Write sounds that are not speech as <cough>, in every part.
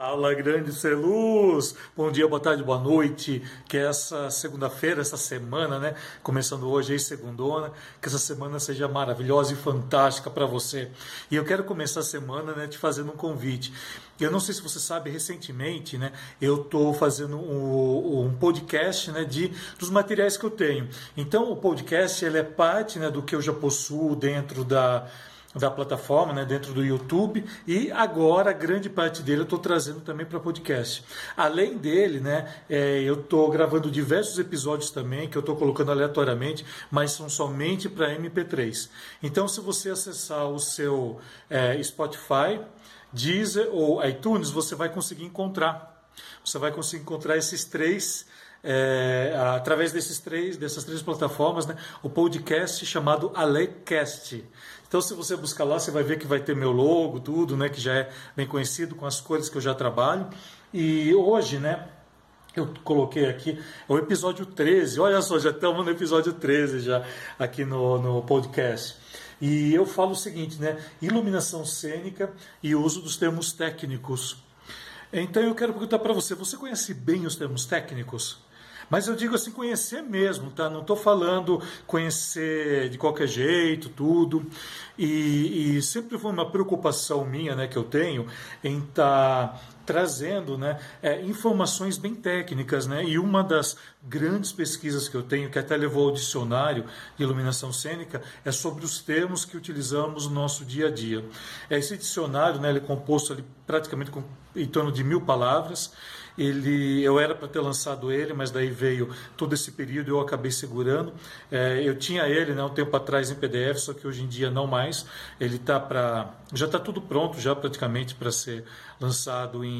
Fala, grande ser luz! Bom dia, boa tarde, boa noite. Que essa segunda-feira, essa semana, né? Começando hoje aí, segundona, que essa semana seja maravilhosa e fantástica para você. E eu quero começar a semana, né, te fazendo um convite. Eu não sei se você sabe, recentemente, né, eu estou fazendo um, um, podcast, né, de dos materiais que eu tenho. Então, o podcast ele é parte, né, do que eu já possuo dentro da da plataforma, né, dentro do YouTube, e agora grande parte dele eu estou trazendo também para podcast. Além dele, né, é, eu estou gravando diversos episódios também que eu estou colocando aleatoriamente, mas são somente para MP3. Então, se você acessar o seu é, Spotify, Deezer ou iTunes, você vai conseguir encontrar. Você vai conseguir encontrar esses três é, através desses três, dessas três plataformas, né, o podcast chamado Alecast. Então, se você buscar lá, você vai ver que vai ter meu logo, tudo, né, que já é bem conhecido, com as cores que eu já trabalho. E hoje, né, eu coloquei aqui é o episódio 13. Olha só, já estamos no episódio 13 já aqui no, no podcast. E eu falo o seguinte, né? Iluminação cênica e uso dos termos técnicos. Então eu quero perguntar para você: você conhece bem os termos técnicos? Mas eu digo assim, conhecer mesmo, tá? Não estou falando conhecer de qualquer jeito, tudo. E, e, sempre foi uma preocupação minha, né, que eu tenho, em estar tá trazendo né, é, informações bem técnicas. Né? E uma das grandes pesquisas que eu tenho, que até levou ao dicionário de iluminação cênica, é sobre os termos que utilizamos no nosso dia a dia. Esse dicionário né, ele é composto ali, praticamente com, em torno de mil palavras. Ele, eu era para ter lançado ele, mas daí veio todo esse período eu acabei segurando. É, eu tinha ele né, um tempo atrás em PDF, só que hoje em dia não mais. Ele tá para, já está tudo pronto, já praticamente para ser lançado em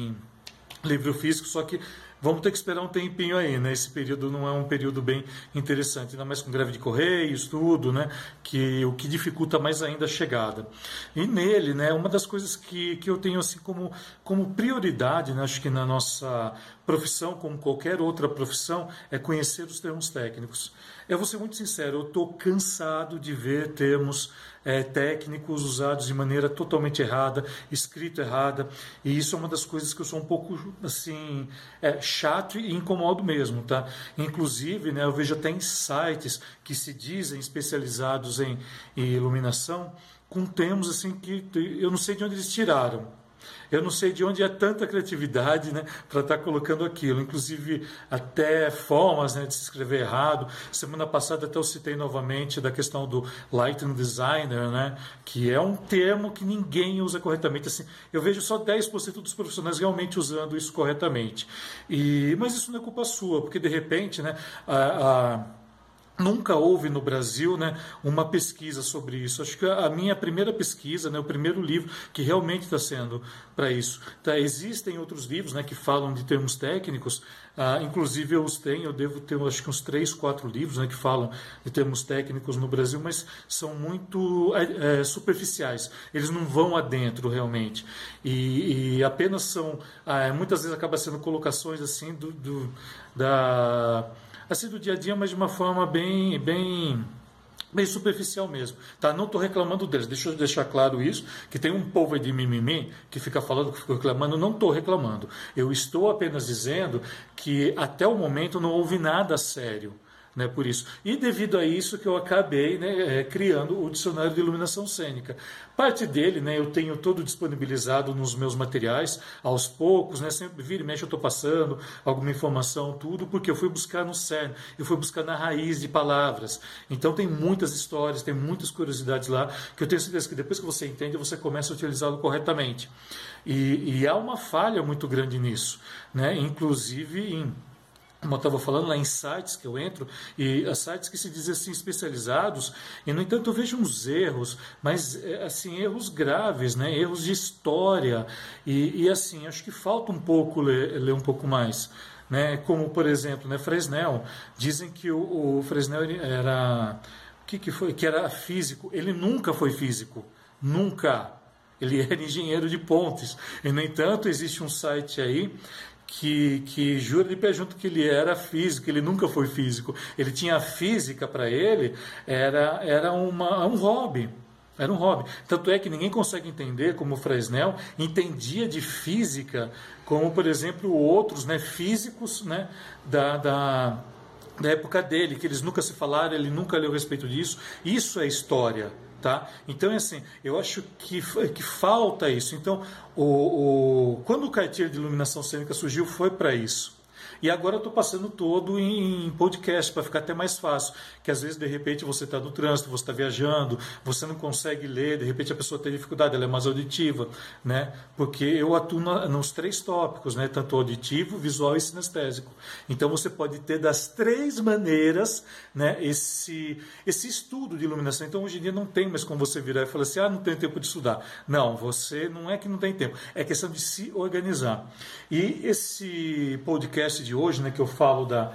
livro físico, só que vamos ter que esperar um tempinho aí, né? Esse período não é um período bem interessante, ainda mais com greve de correios, tudo, né? Que o que dificulta mais ainda a chegada. E nele, né? Uma das coisas que, que eu tenho assim como, como prioridade, né? Acho que na nossa profissão, como qualquer outra profissão, é conhecer os termos técnicos. Eu vou ser muito sincero, eu estou cansado de ver termos é, técnicos usados de maneira totalmente errada, escrito errada, e isso é uma das coisas que eu sou um pouco assim é, chato e incomodo mesmo, tá? Inclusive, né, eu vejo até em sites que se dizem especializados em, em iluminação com termos assim que eu não sei de onde eles tiraram. Eu não sei de onde é tanta criatividade né, para estar tá colocando aquilo. Inclusive, até formas né, de se escrever errado. Semana passada até eu citei novamente da questão do Lighting Designer, né, que é um termo que ninguém usa corretamente. Assim, eu vejo só 10% dos profissionais realmente usando isso corretamente. E, mas isso não é culpa sua, porque de repente né, a, a Nunca houve no Brasil né, uma pesquisa sobre isso. Acho que a minha primeira pesquisa, né, o primeiro livro que realmente está sendo para isso. Tá, existem outros livros né, que falam de termos técnicos, ah, inclusive eu os tenho, eu devo ter acho que uns três, quatro livros né, que falam de termos técnicos no Brasil, mas são muito é, é, superficiais. Eles não vão adentro realmente. E, e apenas são, ah, muitas vezes acaba sendo colocações assim do, do da assim do dia a dia, mas de uma forma bem, bem, bem superficial mesmo. Tá? Não estou reclamando deles, deixa eu deixar claro isso, que tem um povo de mimimi que fica falando, que fica reclamando, não estou reclamando. Eu estou apenas dizendo que até o momento não houve nada sério né, por isso. E devido a isso que eu acabei né, é, criando o dicionário de iluminação cênica. Parte dele né, eu tenho todo disponibilizado nos meus materiais, aos poucos, né, sempre vira e mexe eu estou passando alguma informação, tudo, porque eu fui buscar no CERN, eu fui buscar na raiz de palavras. Então tem muitas histórias, tem muitas curiosidades lá, que eu tenho certeza que depois que você entende, você começa a utilizá-lo corretamente. E, e há uma falha muito grande nisso, né, inclusive em como eu estava falando lá em sites que eu entro, e sites que se dizem assim especializados, e no entanto eu vejo uns erros, mas é, assim, erros graves, né? erros de história, e, e assim, acho que falta um pouco ler, ler um pouco mais. Né? Como, por exemplo, né, Fresnel, dizem que o, o Fresnel era. O que, que foi? Que era físico. Ele nunca foi físico. Nunca. Ele <laughs> era engenheiro de pontes. E, no entanto, existe um site aí que, que jura de pé junto que ele era físico, ele nunca foi físico. Ele tinha física para ele, era, era uma, um hobby. Era um hobby. Tanto é que ninguém consegue entender como o Fresnel entendia de física, como, por exemplo, outros né, físicos né, da, da, da época dele, que eles nunca se falaram, ele nunca leu a respeito disso. Isso é história. Tá? Então, é assim, eu acho que, que falta isso. Então, o, o, quando o cartilha de iluminação cênica surgiu, foi para isso. E agora eu estou passando todo em, podcast para ficar até mais fácil. Que às vezes, de repente, você está no trânsito, você está viajando, você não consegue ler, de repente a pessoa tem dificuldade, ela é mais auditiva, né? Porque eu atuo na, nos três tópicos, né? Tanto auditivo, visual e sinestésico. Então você pode ter das três maneiras, né? Esse, esse estudo de iluminação. Então hoje em dia não tem mais como você virar e falar assim, ah, não tenho tempo de estudar. Não, você não é que não tem tempo, é questão de se organizar. E esse podcast de de hoje, né, que eu falo da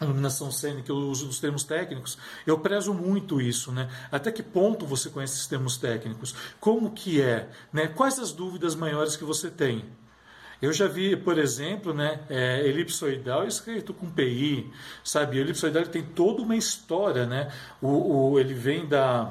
iluminação cênica, eu uso dos termos técnicos, eu prezo muito isso, né? Até que ponto você conhece esses termos técnicos? Como que é? Né? Quais as dúvidas maiores que você tem? Eu já vi, por exemplo, né, é, elipsoidal escrito com PI, sabe? Elipsoidal tem toda uma história, né? O, o ele vem da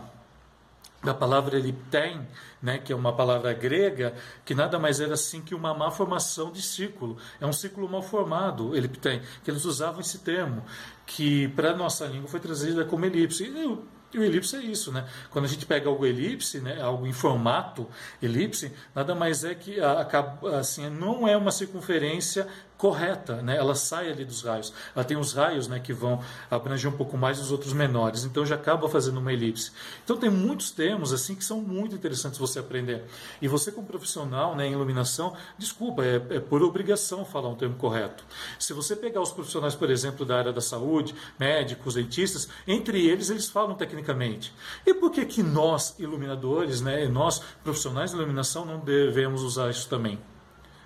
da palavra eliptein, né, que é uma palavra grega, que nada mais era assim que uma má formação de círculo. É um círculo mal formado, eliptein, que eles usavam esse termo, que para a nossa língua foi trazida como elipse. E e o elipse é isso, né? Quando a gente pega algo elipse, né, algo em formato elipse, nada mais é que acaba assim, não é uma circunferência correta, né? Ela sai ali dos raios. Ela tem os raios, né, que vão abranger um pouco mais os outros menores. Então já acaba fazendo uma elipse. Então tem muitos termos assim que são muito interessantes você aprender. E você como profissional, né, em iluminação, desculpa, é, é por obrigação falar um termo correto. Se você pegar os profissionais, por exemplo, da área da saúde, médicos, dentistas, entre eles eles falam tecnicamente. E por que que nós iluminadores, né, nós profissionais de iluminação não devemos usar isso também?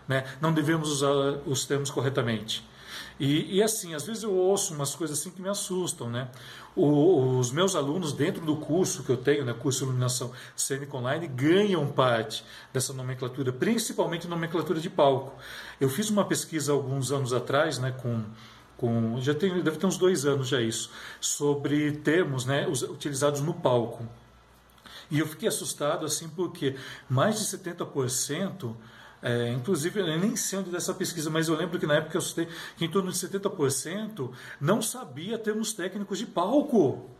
Né? Não devemos usar os termos corretamente. E, e, assim, às vezes eu ouço umas coisas assim que me assustam, né? O, os meus alunos, dentro do curso que eu tenho, né, curso de iluminação cênica online, ganham parte dessa nomenclatura, principalmente nomenclatura de palco. Eu fiz uma pesquisa alguns anos atrás, né, com, com já tem, deve ter uns dois anos já isso, sobre termos, né, utilizados no palco. E eu fiquei assustado assim porque mais de 70% é, inclusive, eu nem sei onde dessa pesquisa, mas eu lembro que na época eu citei que em torno de 70% não sabia termos técnicos de palco.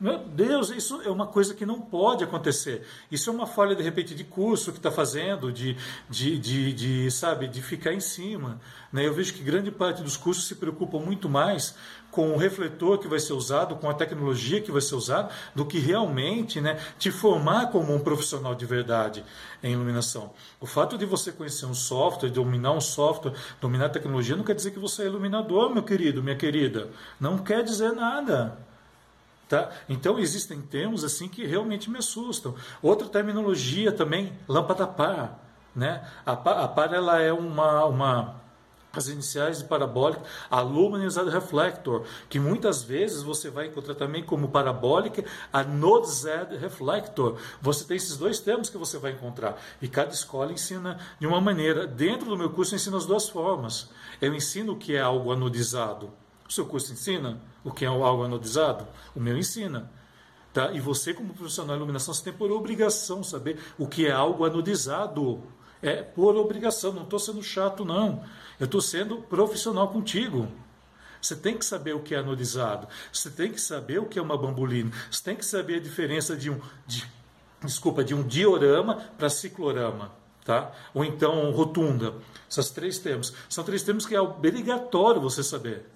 Meu Deus, isso é uma coisa que não pode acontecer. Isso é uma falha, de repente, de curso que está fazendo, de, de, de, de, sabe, de ficar em cima. Né? Eu vejo que grande parte dos cursos se preocupa muito mais com o refletor que vai ser usado, com a tecnologia que vai ser usada, do que realmente né, te formar como um profissional de verdade em iluminação. O fato de você conhecer um software, dominar um software, dominar a tecnologia, não quer dizer que você é iluminador, meu querido, minha querida. Não quer dizer nada. Tá? Então existem termos assim que realmente me assustam. Outra terminologia também, lâmpada par. Né? A, par, a par ela é uma, uma as iniciais de parabólica, a reflector, que muitas vezes você vai encontrar também como parabólica, a node-z reflector. Você tem esses dois termos que você vai encontrar e cada escola ensina de uma maneira. Dentro do meu curso eu ensino as duas formas. Eu ensino o que é algo anodizado o seu curso ensina o que é algo anodizado? O meu ensina. Tá? E você, como profissional de iluminação, você tem por obrigação saber o que é algo anodizado. É por obrigação, não estou sendo chato, não. Eu estou sendo profissional contigo. Você tem que saber o que é anodizado. Você tem que saber o que é uma bambolina. Você tem que saber a diferença de um, de, desculpa, de um diorama para ciclorama. Tá? Ou então rotunda. Esses três termos. São três termos que é obrigatório você saber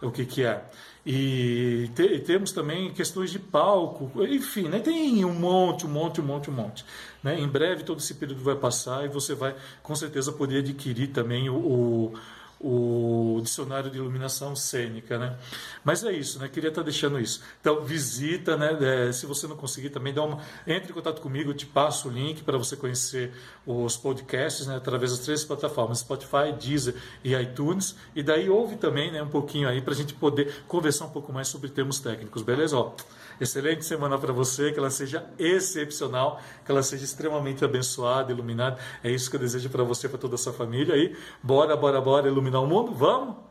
o que, que é. E, te, temos também questões de palco, enfim, né? tem um monte, um monte, um monte, um monte. Né? Em breve todo esse período vai passar e você vai com certeza poder adquirir também o, o o dicionário de iluminação cênica, né? Mas é isso, né? Queria estar deixando isso. Então visita, né? É, se você não conseguir também dá uma, entre em contato comigo, eu te passo o link para você conhecer os podcasts, né? Através das três plataformas Spotify, Deezer e iTunes. E daí ouve também, né? Um pouquinho aí para a gente poder conversar um pouco mais sobre termos técnicos, beleza? Ó, Excelente semana para você, que ela seja excepcional, que ela seja extremamente abençoada, iluminada. É isso que eu desejo para você, para toda a sua família. E bora, bora, bora iluminar o mundo? Vamos?